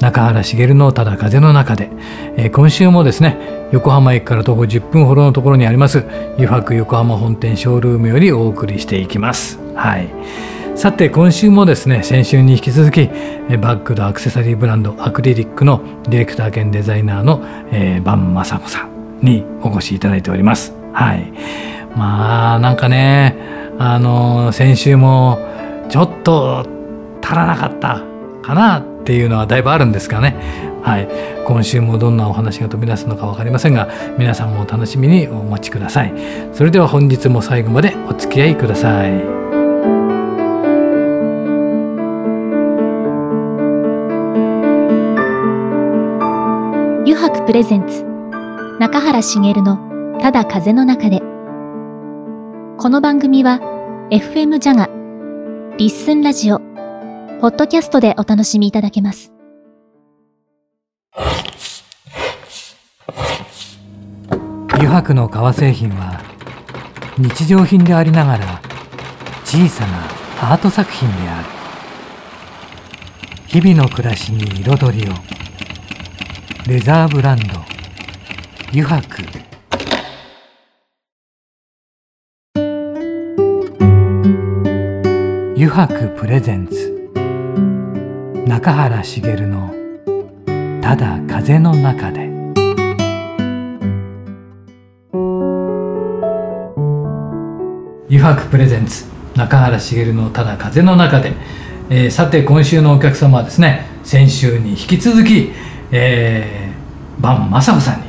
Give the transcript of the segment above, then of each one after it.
中原茂のただ風の中で、えー、今週もですね横浜駅から徒歩10分ほどのところにあります油白横浜本店ショールームよりお送りしていきます。はい。さて今週もですね先週に引き続きバッグとアクセサリーブランドアクリリックのディレクター兼デザイナーの、えー、バンマサコさんにお越しいただいております。はい。まあなんかねあの先週もちょっと足らなかったかなっていうのはだいぶあるんですかね。はい、今週もどんなお話が飛び出すのか分かりませんが皆さんもお楽しみにお待ちください。それでは本日も最後までお付き合いください。油白プレゼンツ中原茂のただ風の中でこの番組は FM ジャガリッスンラジオポッドキャストでお楽しみいただけます。油白の革製品は日常品でありながら小さなアート作品である。日々の暮らしに彩りを。レザーブランド。油白。油白プレゼンツ。中原茂の「ただ風の中で」油白プレゼンツ中原茂の「ただ風の中で」えー、さて今週のお客様はですね先週に引き続き、えー、バン雅子さんに、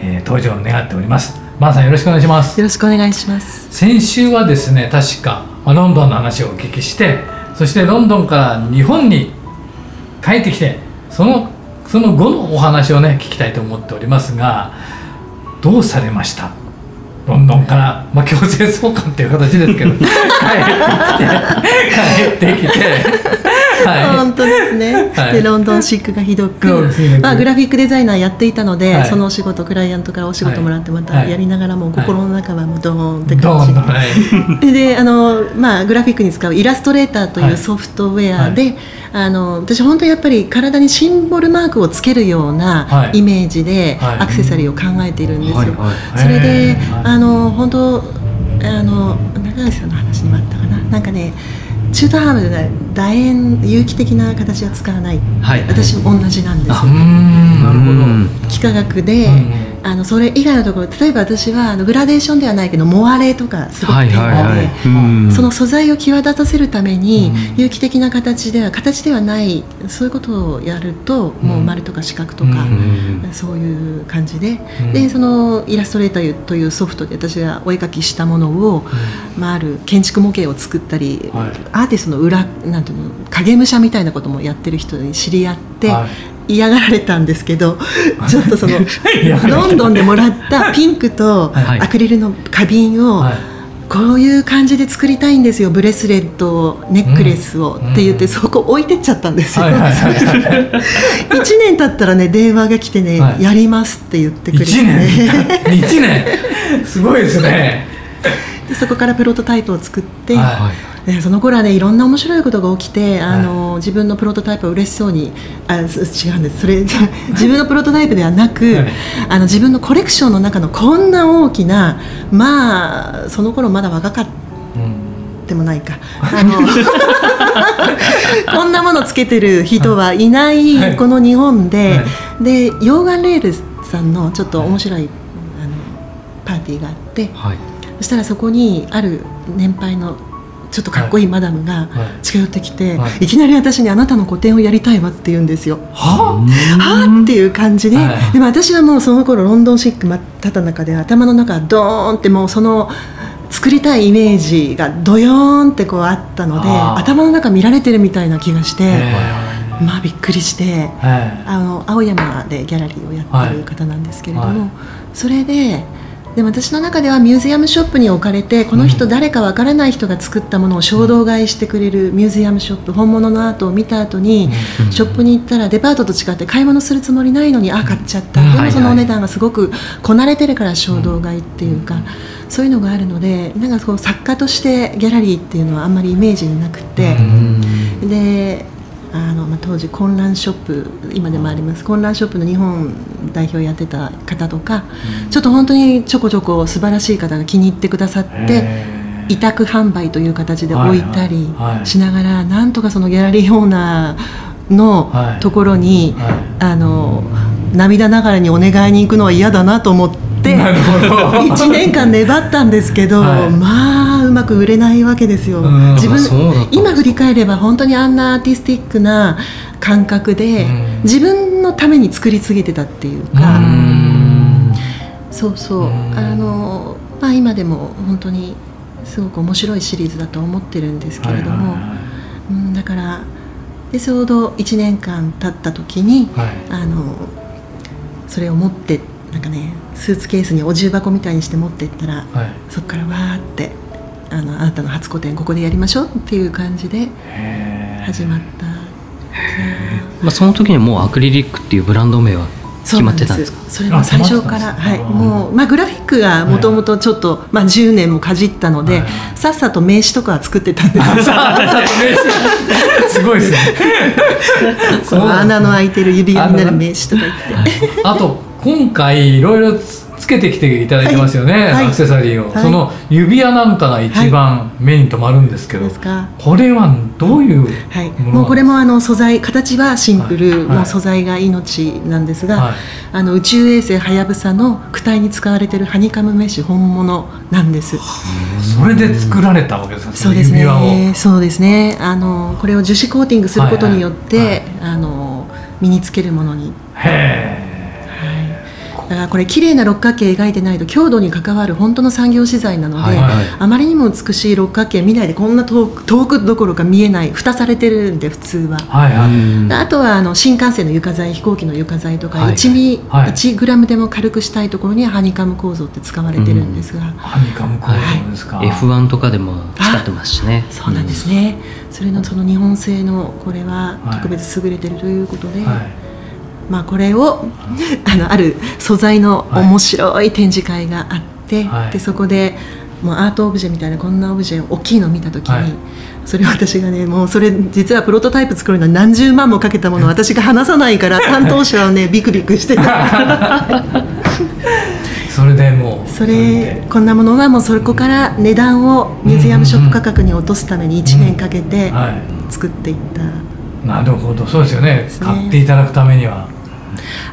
えー、登場を願っております。バンさんよろしくお願いします。よろしくお願いします。先週はですね確かロンドンの話をお聞きしてそしてロンドンから日本に帰ってきてそのその後のお話をね聞きたいと思っておりますがどうされました？ロンドンから、まあ、強制送還っていう形ですけど帰ってきて帰ってきてはい、本当ですね、はい、でロンドンシックがひどく、まあ、グラフィックデザイナーやっていたので、はい、そのお仕事クライアントからお仕事もらってまたやりながらも、心の中はもうドーンって感じ。で,、であの、まあ、グラフィックに使うイラストレーターというソフトウェアで、あの私本当やっぱり体にシンボルマークをつけるようなイメージでアクセサリーを考えているんですよ。それであの本当あの中垣さんの話にもあったかな。なんかね中途半端じゃない楕円有機的な形は使わない、はい、私も同じなんですよ、なるほど幾何学で、あのそれ以外のところ例えば私はあのグラデーションではないけどモアレとかすごく天然で、その素材を際立たせるために、有機的な形では形ではないそういうことをやると、もう丸とか四角とか、そういう感じで、でそのイラストレーターというソフトで私がお絵描きしたものを、まあ、ある建築模型を作ったり、アーティストの裏なんていうの影武者みたいなこともやってる人に知り合って、嫌がられたんですけど ちょっとそのロンドンでもらったピンクとアクリルの花瓶を、こういう感じで作りたいんですよブレスレットネックレスを、って言ってそこ置いてっちゃったんですよ、1年経ったらね電話が来てね、やりますって言ってくれて、ね、1年 ,1 年？すごいですね。でそこからプロトタイプを作って、はい、その頃はねいろんな面白いことが起きてあの、はい、自分のプロトタイプを嬉しそうにあ違うんです。それ 自分のプロトタイプではなく、はい、あの自分のコレクションの中のこんな大きなまあその頃まだ若かった。でもないか。あのこんなものつけてる人はいないこの日本で、で溶岩レールさんのちょっと面白いあのパーティーがあって、はい。そしたらそこにある年配のちょっとかっこいいマダムが近寄ってきて、はい。きなり私に「あなたの個展をやりたいわ」って言うんですよ。はあ？っていう感じで、はい、でも私はもうその頃ロンドンシック真っ只中で頭の中ドーンってもうその作りたいイメージがドヨーンってこうあったので頭の中見られてるみたいな気がして。まあびっくりして、あの青山でギャラリーをやってる方なんですけれども、それでで私の中ではミュージアムショップに置かれてこの人誰かわからない人が作ったものを衝動買いしてくれるミュージアムショップ本物のアートを見た後にショップに行ったらデパートと違って買い物するつもりないのにあ買っちゃった。でもそのお値段がすごくこなれてるから衝動買いっていうかそういうのがあるのでなんかこう作家としてギャラリーっていうのはあんまりイメージになくてであのまあ、当時混乱ショップ今でもあります。混乱ショップの日本代表やってた方とか、うん、ちょっと本当にちょこちょこ素晴らしい方が気に入ってくださって委託販売という形で置いたりしながら、なんとかそのギャラリーオーナーのところに、はい、あの涙ながらにお願いに行くのは嫌だなと思って。1年間粘ったんですけど、まあうまく売れないわけですよ。自分今振り返れば本当にあんなアーティスティックな感覚で、自分のために作り継げてたっていうか、うそうそう、あのまあ今でも本当にすごく面白いシリーズだと思ってるんですけれども、うん、だからでちょうど1年間経った時に、はい、あのそれを持ってなんかねスーツケースにお重箱みたいにして持っていったら、はい、そこからわーってあのあなたの初個展ここでやりましょうっていう感じで始まった。まあ、その時にもうアクリリックっていうブランド名は決まってたんですか？それも最初からはい。もうまあグラフィックがもともとちょっと、まあ10年もかじったので、さっさと名刺とかは作ってたんです すごいですね。この穴の開いてる指輪になる名刺とか言って。あと今回いろいろつけてきていただいてますよね、はい、アクセサリーを、はい、その指輪なんかが一番目に留まるんですけど、はい、これはどういうものもうこれもあの素材形はシンプル、もう素材が命なんですが、あの宇宙衛星はやぶさの躯体に使われているハニカムメッシュ本物なんです。それで作られたわけですか。そうですね。そうですね。あのこれを樹脂コーティングすることによって、あの身につけるものに。へえ。だからこれ綺麗な六角形描いてないと強度に関わる本当の産業資材なので、はいはい、あまりにも美しい六角形見ないでこんな遠く遠くどころか見えない蓋されてるんで普通は、はいはい、あとはあの新幹線の床材飛行機の床材とか、はい、1ミ、はい、1グラムでも軽くしたいところにはハニカム構造って使われてるんですが、ハニカム構造ですか、はい、F1 とかでも使ってますしね。そうなんですね、それのその日本製のこれは特別優れてるということで、はいまあ、これを あのある素材の面白い展示会があって、はい、でそこでもうアートオブジェみたいなこんなオブジェ大きいのを見た時に、はい、それを私がねもうそれ実はプロトタイプ作るのに何十万もかけたものを私が話さないから 担当者はねビクビクしてた。それでもうそれこんなものはもうそこから値段をミュージアムショップ価格に落とすために1年かけて作っていった、なるほど。そうですよね。買っていただくためには。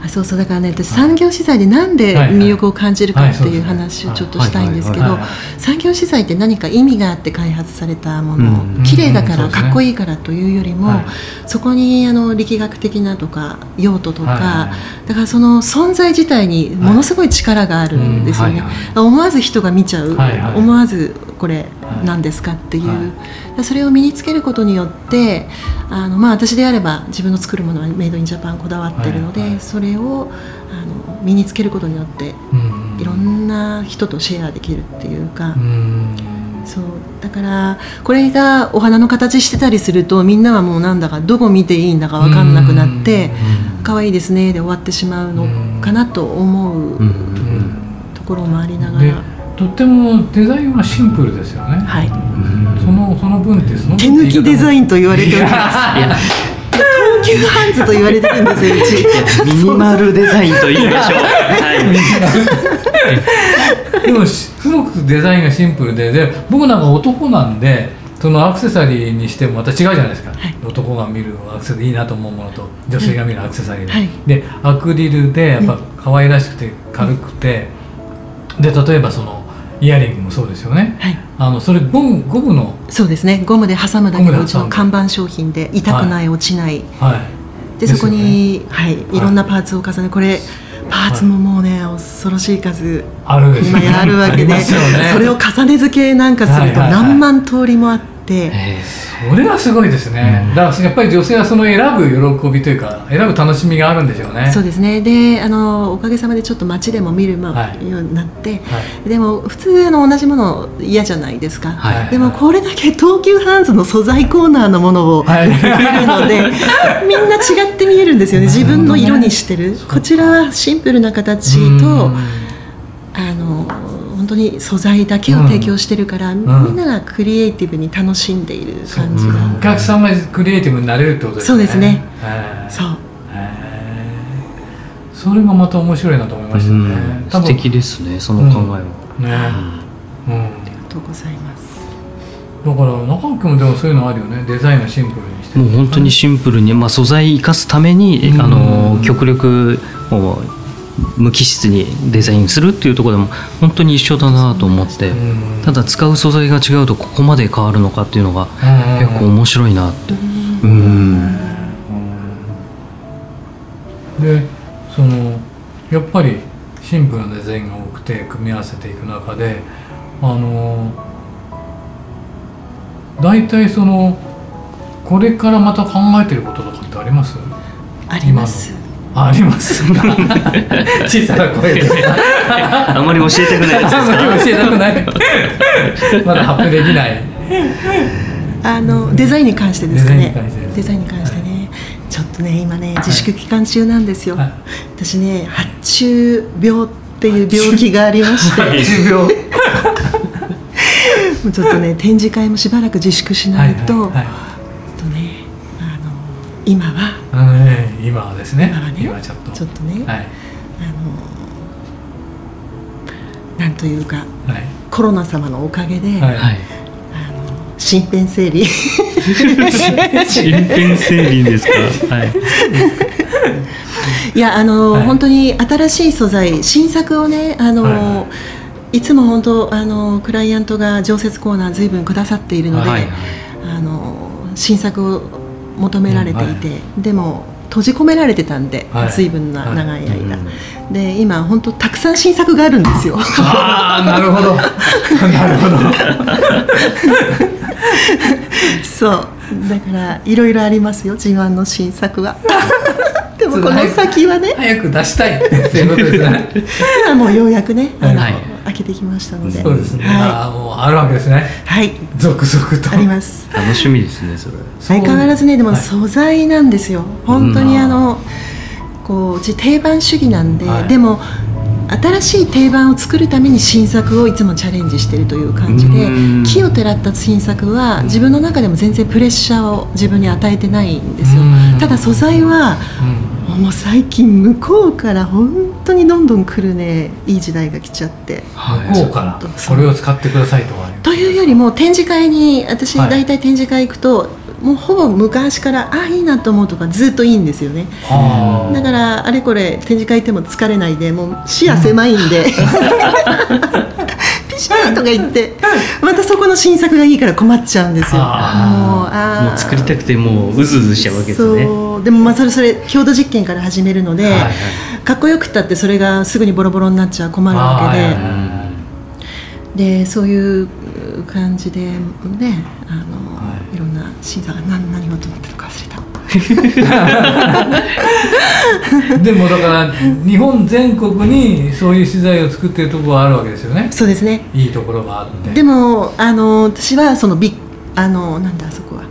あそうそうだからね私産業資材でなんで魅力を感じるかっていう話をちょっとしたいんですけど産業資材って何か意味があって開発されたもの、綺麗だからかっこいいからというよりも、そこにあの力学的なとか用途とか、だからその存在自体にものすごい力があるんですよね、思わず人が見ちゃう、思わずこれ何ですかっていう、それを身につけることによってあの、まあ、私であれば自分の作るものはメイドインジャパンこだわってるので、それをあの身につけることによって、いろんな人とシェアできるっていうか。そう。だからこれがお花の形してたりするとみんなはもうなんだかどこ見ていいんだか分かんなくなって可愛いですねで終わってしまうのかなと思うところもありながら。とってもデザインはシンプルですよね。はい。そのその分ってその手抜きデザインと言われております。東急ハンズと言われてるんですようち。ミニマルデザインと言いましょう。はい。でもすごくデザインがシンプルでで僕なんか男なんでそのアクセサリーにしてもまた違うじゃないですか、はい、男が見るアクセサリーいいなと思うものと女性が見るアクセサリーで、はい、でアクリルでやっぱ可愛らしくて軽くて、で例えばそのイヤリングもそうですよね、はい、あのそれゴムゴムのそうですね。ゴムで挟むだけのうちの看板商品で痛くない、落ちない、はい、でそこに、ね、はい、いろんなパーツを重ねこれパーツももうね、恐ろしい数ある今やるわけで、ね、それを重ね付けなんかすると何万通りもあって。て。それはすごいですね、うん、だからやっぱり女性はその選ぶ喜びというか選ぶ楽しみがあるんでしょうね。そうですね。であのおかげさまでちょっと街でも見る、まはい、ようになって、はい、でも普通の同じもの嫌じゃないですか、はい、でもこれだけ東急ハンズの素材コーナーのものを見るので、みんな違って見えるんですよね。自分の色にしてる、こちらはシンプルな形とあの本当に素材だけを提供してるから、うん、みんながクリエイティブに楽しんでいる感じが、お客さんがクリエイティブになれるってことですね。そうですね。そう。それがまた面白いなと思いましたね、うん、素敵ですねその考えは、うん、ね、うん、ありがとうございます。だから中尾君もでもそういうのあるよね。デザインをシンプルにして。もう本当にシンプルに、まあ、素材生かすために、あの極力もう無機質にデザインするっていうところでも本当に一緒だなと思ってただ使う素材が違うとここまで変わるのかっていうのが結構面白いなって。うん。でそのやっぱりシンプルなデザインが多くて組み合わせていく中であの大体そのこれからまた考えてることとかってあります？ありますあります。小さな声で。あんまり教えたくないですあんまり教えたくない。まだ発表できない。あのデザインに関してですかね。デザインに関してね、ちょっとね今ね自粛期間中なんですよ、はい、私ね発注病っていう病気がありまして。発注病。もうちょっとね展示会もしばらく自粛しないと、はいはいはい、とねあの今は今ですね。今はね。今ちょっと。ちょっとね、はい、あのなんというか、はい、コロナ様のおかげで、はい、あの身辺整理。身辺整理ですか？はい。いやあの、はい、本当に新しい素材新作をねあの、はい、いつも本当あのクライアントが常設コーナーずいぶんくださっているので、はいはい、あの新作を求められていて、でも閉じ込められてたんで、はい、随分な長い間、はい、で今本当たくさん新作があるんですよ。ああなるほど。なるほど。そう。だからいろいろありますよ自慢の新作は。でもこの先はね。早く出したいっていうことですね。今もうようやくねあの、はい、開けてきましたので。そうですね、はい、あもうあるわけですね。はい。続々と。あります。楽しみですねそれ。相変わらずねでも素材なんですよ、はい、本当にあのこううち定番主義なんで、はい、でも新しい定番を作るために新作をいつもチャレンジしているという感じで木をてらった新作は自分の中でも全然プレッシャーを自分に与えてないんですよ。ただ素材はもう最近向こうから本当にどんどん来るねいい時代が来ちゃって。向こうから。これを使ってくださいとか？というよりも展示会に私大体展示会行くと、もうほぼ昔からあいいなと思うとかずっといいんですよね。だからあれこれ展示会行っても疲れないでもう視野狭いんで、ピ シャーとか言ってまたそこの新作がいいから困っちゃうんですよ。もうあもう作りたくてもううずうずしちゃうわけですね。でもまあそれそれ郷土実験から始めるので、はいはい、かっこよくったってそれがすぐにボロボロになっちゃ困るわけで。でそういう感じでねあの、はい、いろんな審査が何何をと思ってるか忘れた。でもだから日本全国にそういう資材を作ってるところがあるわけですよね。そうですね。いいところがあって。でもあの私はそのビあのなんだあそこは、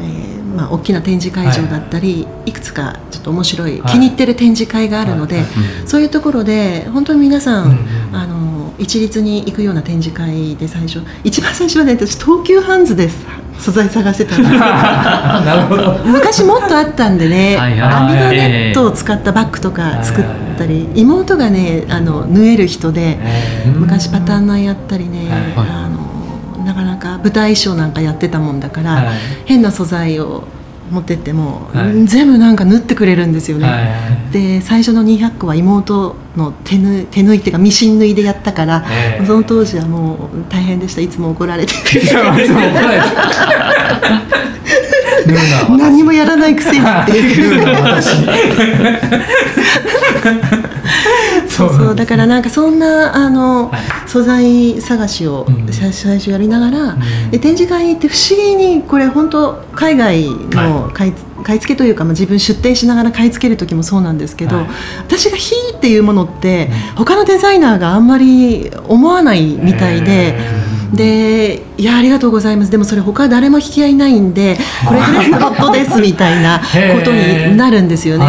えーまあ、大きな展示会場だったり、はい、いくつかちょっと面白い、はい、気に入ってる展示会があるので、はい、そういうところで本当に皆さん、うんうん、あの一律に行くような展示会で最初一番最初はね私東急ハンズです素材探してたんです。なるほど。昔もっとあったんでね網のネットを使ったバッグとか作ったり妹がねあの縫える人で昔パターンナーやったりねあのなかなか舞台衣装なんかやってたもんだから変な素材を持ってっても、はい、全部なんか縫ってくれるんですよね、はい。はい、で最初の200個は妹の手縫手縫いっていうかミシン縫いでやったから、えー、その当時はもう大変でした。いつも怒られて 何もやらないくせにって。いう そそうそうだからなんかそんなあの、はい、素材探しを最初やりながら、うん、で展示会に行って不思議にこれ本当海外の買い,、買い付けというか、まあ、自分出店しながら買い付ける時もそうなんですけど、はい、私が「ひ」っていうものって、うん、他のデザイナーがあんまり思わないみたいで。でいやありがとうございます。でもそれ他誰も引き合いないんでこれぐらいのロットですみたいなことになるんですよね。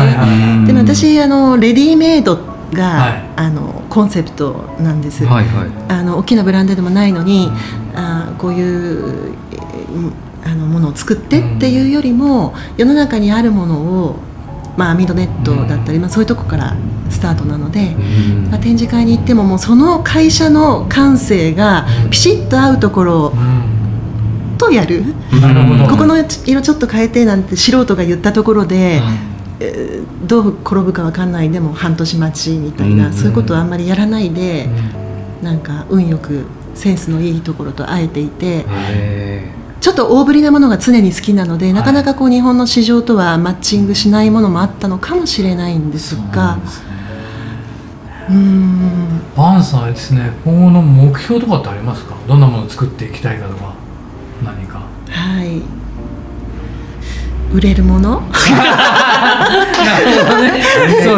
でも私あのレディメイドが、はい、あのコンセプトなんです、はいはい、あの大きなブランドでもないのに、うん、あこういうあのものを作ってっていうよりも、世の中にあるものをまあ、アミドネットだったり、まあ、そういうとこからスタートなので、まあ、展示会に行ってももうその会社の感性がピシッと合うところとやる、ここの色ちょっと変えてなんて素人が言ったところで、えー、どう転ぶか分かんないでも半年待ちみたいな、そういうことはあんまりやらないで、なんか運よくセンスのいいところとあえていて。ちょっと大ぶりなものが常に好きなので、はい、なかなかこう日本の市場とはマッチングしないものもあったのかもしれないんですが。うん、バンさんですね今後の目標とかってありますか？どんなものを作っていきたいかとか何か。はい売れるもの？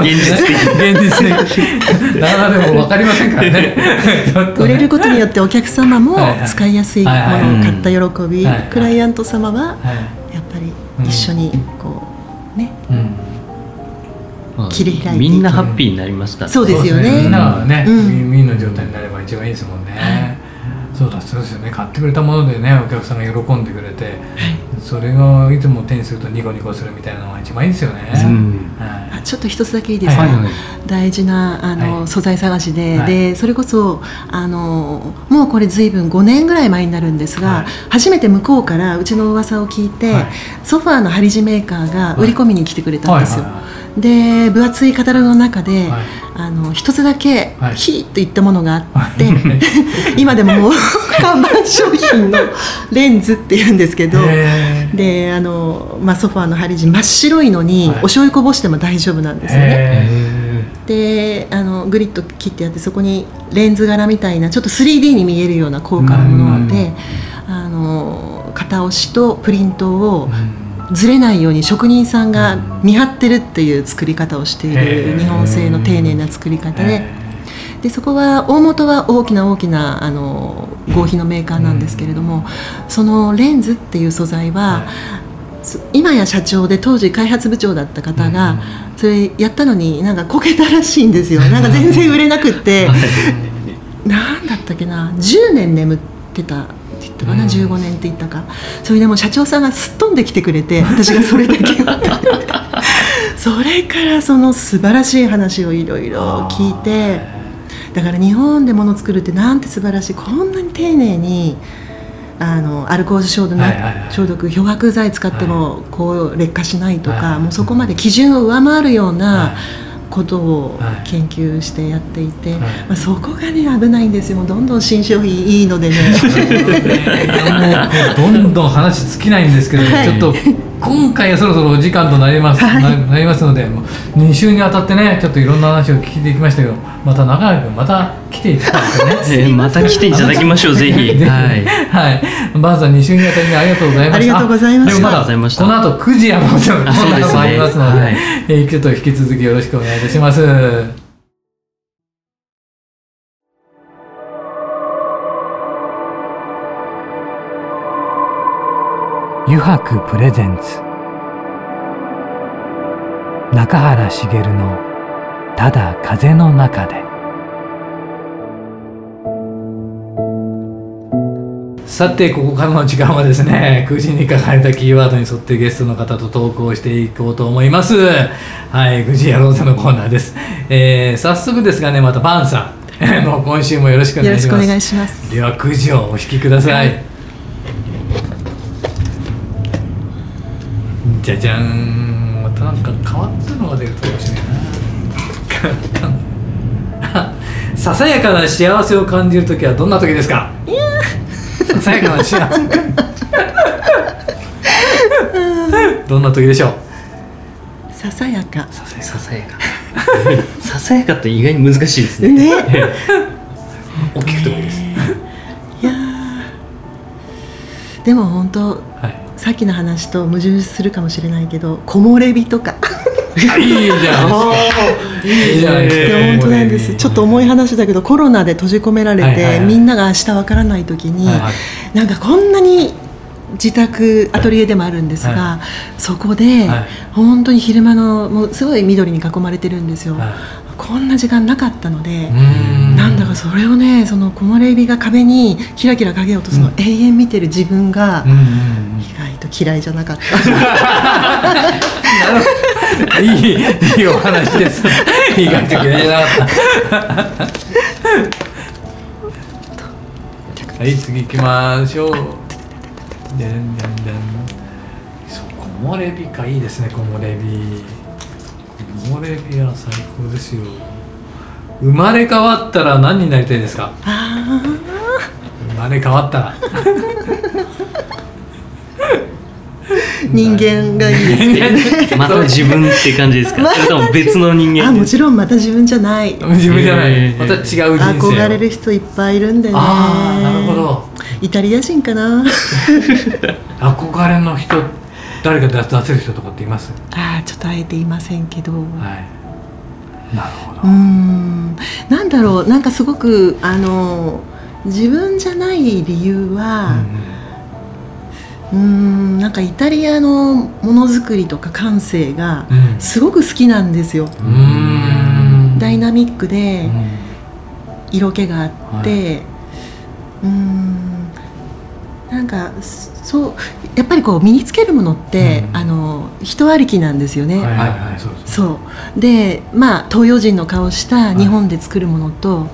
現実的。現実的。なかなかでも分かりませんからね。ね売れることによってお客様も使いやすいものを買った喜び、クライアント様はやっぱり一緒にこうね。切り開いてみんなハッピーになりますから、そうですよね。みんながね、ウィンウィンの状態になれば一番いいですもんね。そうだそうですよね。買ってくれたものでねお客さんが喜んでくれて、はい、それがいつも手にするとニコニコするみたいなのが一番いいですよね、うん。はい、ちょっと一つだけいいですか、はい、大事なあの、はい、素材探しで,、でそれこそあのもうこれ随分5年ぐらい前になるんですが、初めて向こうからうちの噂を聞いて、ソファーの張り地メーカーが売り込みに来てくれたんですよ、で分厚いカタログの中で、はい、あの一つだけ「ヒー」といったものがあって、今でももう 看板商品のレンズっていうんですけどであの、まあ、ソファーの張り地真っ白いのに、お醤油こぼしても大丈夫なんですよね。であのグリッド切ってやってそこにレンズ柄みたいなちょっと 3D に見えるような高価なもので、あの型押しとプリントを、ずれないように職人さんが見張ってるっていう作り方をしている日本製の丁寧な作り方で。でそこは大元は大きな大きなあの合皮のメーカーなんですけれどもそのレンズっていう素材は今や社長で当時開発部長だった方がそれやったのになんかこけたらしいんですよ。なんか全然売れなくって。何だったっけな。10年眠ってたったかな、うん、15年って言ったか。それでも社長さんがすっ飛んできてくれて 私がそれだけ それからその素晴らしい話をいろいろ聞いてだから日本でもの作るってなんて素晴らしいこんなに丁寧にあのアルコール消毒,、消毒漂白剤使ってもこう劣化しないとか、もうそこまで基準を上回るような、ことを研究してやっていて、はい、まあ、そこがね危ないんですよ。どんどん新商品いいのでね。どんどん話尽きないんですけど、はい、ちょっと今回はそろそろお時間となります、はい、なりますので2週にあたってねちょっといろんな話を聞いていきましたけどまた中川君また来ていただいてね、えー、また来ていただきましょう ぜひ。はい、はい、バンさん2週にあたりありがとうございました。ありがとうございました。この後9時やもちろんもありますので、はい、えー、ちょっと引き続きよろしくお願いいたします油白プレゼンツ。中原茂の「ただ風の中で」さてここからの時間はですね 9時に書かれたキーワードに沿ってゲストの方と投稿していこうと思います。はい9時やろうぜのコーナーです、えー、早速ですがねまたパンさん。もう今週もよろしくお願いします。よろしくお願いします。では9時をお引きくださいじゃじゃんまたなんか変わったのが出るかもしれないささやかな幸せを感じる時はどんな時ですか？ささやかな幸せ。どんな時でしょう？ささやか。ささやか。ささやかって意外に難しいですね。ね。大きくてもいいです、いやー。でも本当はいさっきの話と矛盾するかもしれないけど木漏れ日とか。いいじゃないですか。いいじゃないですか。いや本当なんですちょっと重い話だけどコロナで閉じ込められて、はいはいはい。みんなが明日わからない時に、はいなんかこんなに自宅アトリエでもあるんですが、はそこで、はい。本当に昼間のもうすごい緑に囲まれてるんですよ、はい。こんな時間なかったので、それをねその木漏れ日が壁にキラキラ影を落とすのを永遠見てる自分がうんうんうん。意外と嫌いじゃなかった。いいいいお話です。意外と嫌いじゃなかった。はい次行きましょう。でんでんでん。そう木漏れ日か。いいですね木漏れ日木漏れ日は最高ですよ生まれ変わったら何になりたいですか？あ生まれ変わったら。ー人間がいいですけどね。また自分って感じですか？それとも別の人間あもちろんまた自分じゃない。自分じゃない、また違う人生を。憧れる人いっぱいいるんでね。ああなるほど。イタリア人かな。憧れの人誰か出出せる人とかっています？ああちょっとあえて言いませんけど。はいなるほど、うーん。なんだろう。なんかすごくあの自分じゃない理由は、うーん。なんかイタリアのものづくりとか感性がうん。うんすごく好きなんですよ。うーん。ダイナミックでうん。色気があって、うーんなんかそうやっぱりこう身につけるものって、うん。あの人ありきなんですよね。はいはいはいそうですそう。でまあ東洋人の顔した日本で作るものと、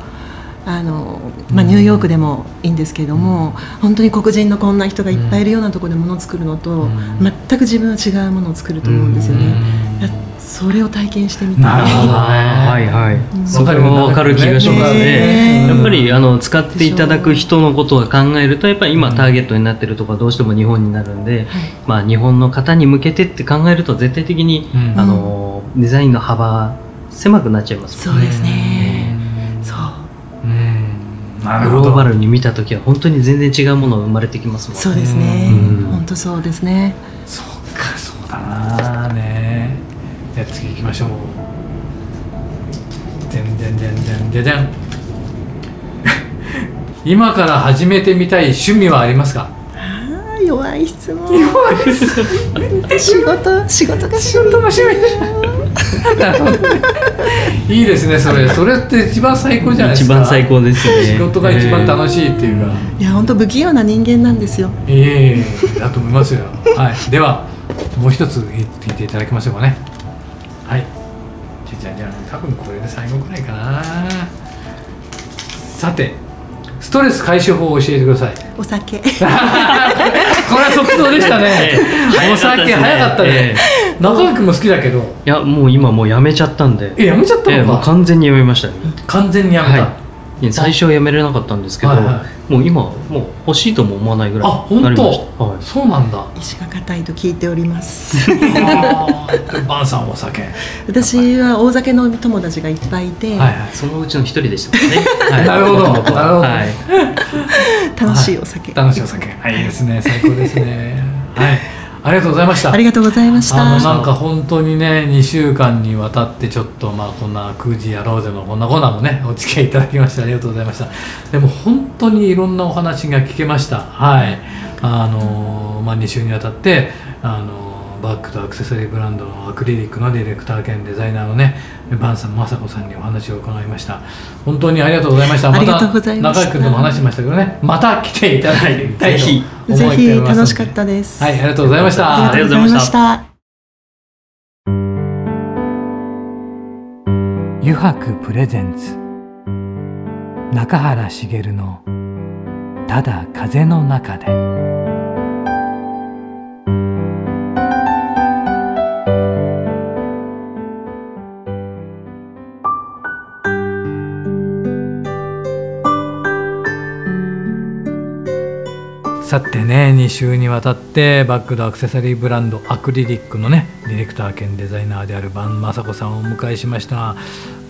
あのまあ、うん。ニューヨークでもいいんですけれども、本当に黒人のこんな人がいっぱいいるようなところでものを作るのと、うん。全く自分は違うものを作ると思うんですよね。それを体験してみたい。なるほどね。はいはい、うん。それも分かる気がしますね。ねやっぱりあの使っていただく人のことを考えるとやっぱり今ターゲットになってるところはどうしても日本になるんで、はい。まあ、日本の方に向けてって考えると絶対的に、うん。あのデザインの幅狭くなっちゃいますもんそうですね。そう。うん。なるほど。グローバルに見た時は本当に全然違うものが生まれてきますもんそうですね。うん。本当そうですね。そっかそうだなねじゃあ次行きましょう。でんでんでんでんでんでん。今から始めてみたい趣味はありますか？ああ弱い質問。仕事仕事が仕事楽しみなるほどねいいですねそれ。それって一番最高じゃないですか。一番最高ですね。仕事が一番楽しいっていうか、いや本当不器用な人間なんですよ。いえいえいえだと思いますよ。はい。ではもう一つ聞いていただきましょうかね多分これで最後くらいかな。さてストレス解消法を教えてください。お酒。これは即答でしたね。ええ。お酒早かったね。中川君も好きだけど。いやもう今もうやめちゃったんで。えやめちゃったのか。完全にやめましたね完全にやめた、はい。最初はやめれなかったんですけど、はいはもう今もう欲しいとも思わないぐらいあ本なりまし当、た、はい、そうなんだ。石が硬いと聞いております。あーバンさんお酒。はい私は大酒の友達がいっぱいいて、はいそのうちの一人でしたね、はい、なるほど。なるほど。はい。楽しいお酒。楽しいお酒。はいいいですね。最高ですね。はいありがとうございました。ありがとうございました。あのなんか本当にね2週間にわたってちょっとまあこんな9時やろうぜのこんなコーナーもねお付き合いいただきましてありがとうございました。でも本当にいろんなお話が聞けました。はい。あのまあ2週にわたってあのバッグとアクセサリーブランドのアクリリックのディレクター兼デザイナーのねバンさん雅子さんにお話を伺いました。本当にありがとうございました。ありがとうございました。中居君とも話しましたけどねまた来ていただいとはい思ぜひっておりますので。楽しかったです。はいありがとうございました。ありがとうございました。油白プレゼンツ。中原茂の「ただ風の中で」さてね2週にわたってバッグとアクセサリーブランドアクリリックのねディレクター兼デザイナーである坂雅子さんをお迎えしました。が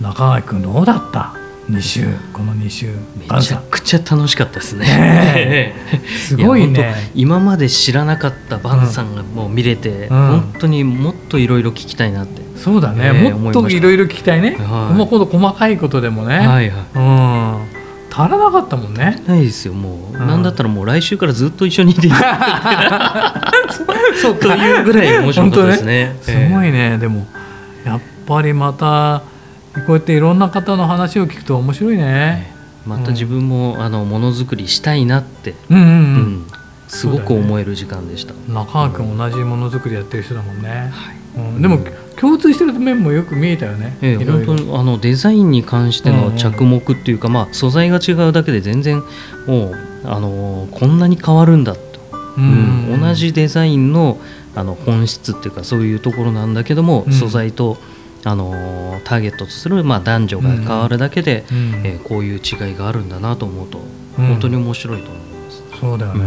中垣君どうだった？2週この2週めちゃくちゃ楽しかったですね、すごいね。今まで知らなかったバンさんがもう見れて、うん、本当にもっといろいろ聞きたいなって。そうだね、えー、もっといろいろ聞きたいね、はい、細かいことでもね、はいはい。うん足らなかったもんね。ないですよもう、うん、なんだったらもう来週からずっと一緒にいて そうというぐらい面白かったですね。ね、すごいね。でもやっぱりまたこうやっていろんな方の話を聞くと面白いね、また自分も、うん、あのものづくりしたいなって、うんうんうん、すごく思える時間でした、ね、中川君同じものづくりやってる人だもんね、はい。うん、でも共通してる面もよく見えたよね、ええ、本当にあのデザインに関しての着目っていうか、うんうん、まあ、素材が違うだけで全然もうあのこんなに変わるんだと、うん、うん、同じデザインのあの本質っていうかそういうところなんだけども、うん、素材とあのターゲットとする、まあ、男女が変わるだけで、うん、えー、こういう違いがあるんだなと思うと、本当に面白いと思います。そうだよね、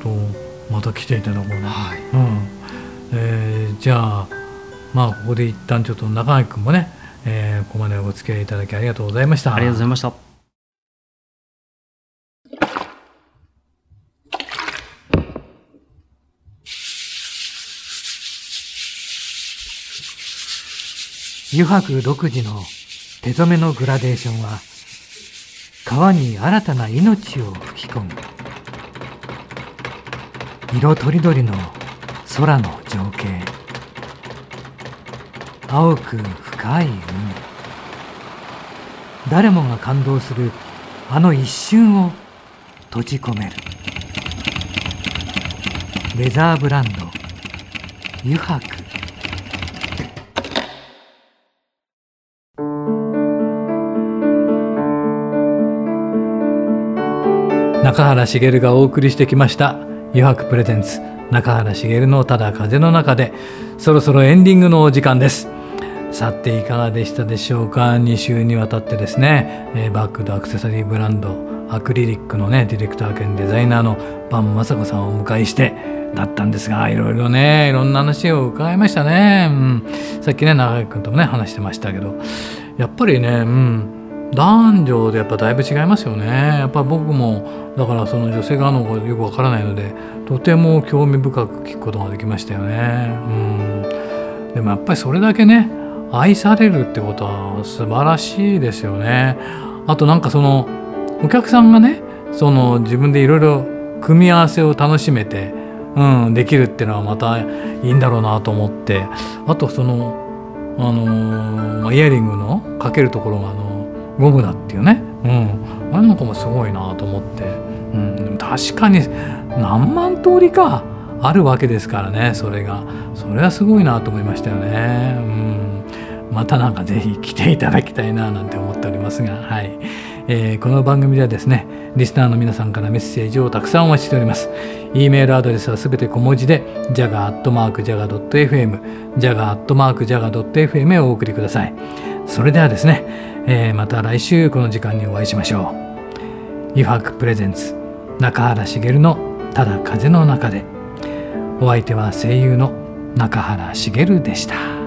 本当また来ていただこうね、はい。うんえー、じゃあまあここで一旦ちょっと中垣君もね、えー、ここまでお付き合いいただきありがとうございました。ありがとうございました。油白独自の手染めのグラデーションは川に新たな命を吹き込む。色とりどりの空の情景。青く深い海。誰もが感動するあの一瞬を閉じ込める。レザーブランド。油白。中原茂がお送りしてきました。油白プレゼンツ。中原茂のただ風の中でそろそろエンディングのお時間です。さていかがでしたでしょうか？2週にわたってですね、えー、バッグとアクセサリーブランドアクリリックのねディレクター兼デザイナーのバン雅子さんをお迎えしてだったんですがいろいろねいろんな話を伺いましたね、うん、さっきね長井君ともね話してましたけどやっぱりねうん。男女でやっぱだいぶ違いますよね。やっぱ僕もだからその女性側の方がよくわからないのでとても興味深く聞くことができましたよね。うん。でもやっぱりそれだけね愛されるってことは素晴らしいですよね。あとなんかそのお客さんがねその自分でいろいろ組み合わせを楽しめて、うん、できるっていうのはまたいいんだろうなと思って。あとそのあのイヤリングのかけるところがあのゴムだっていうね、うん、あれなんかもすごいなと思って、うん、確かに何万通りかあるわけですからねそれが。それはすごいなと思いましたよね。うん。またなんかぜひ来ていただきたいななんて思っておりますが、はい。えー、この番組ではですねリスナーの皆さんからメッセージをたくさんお待ちしております。e メールアドレスはすべて小文字で jaga.jaga.fm jaga.jaga.fm へお送りください。それではですね、えー、また来週この時間にお会いしましょうユファクプレゼンツ中原茂のただ風の中でお相手は声優の中原茂でした。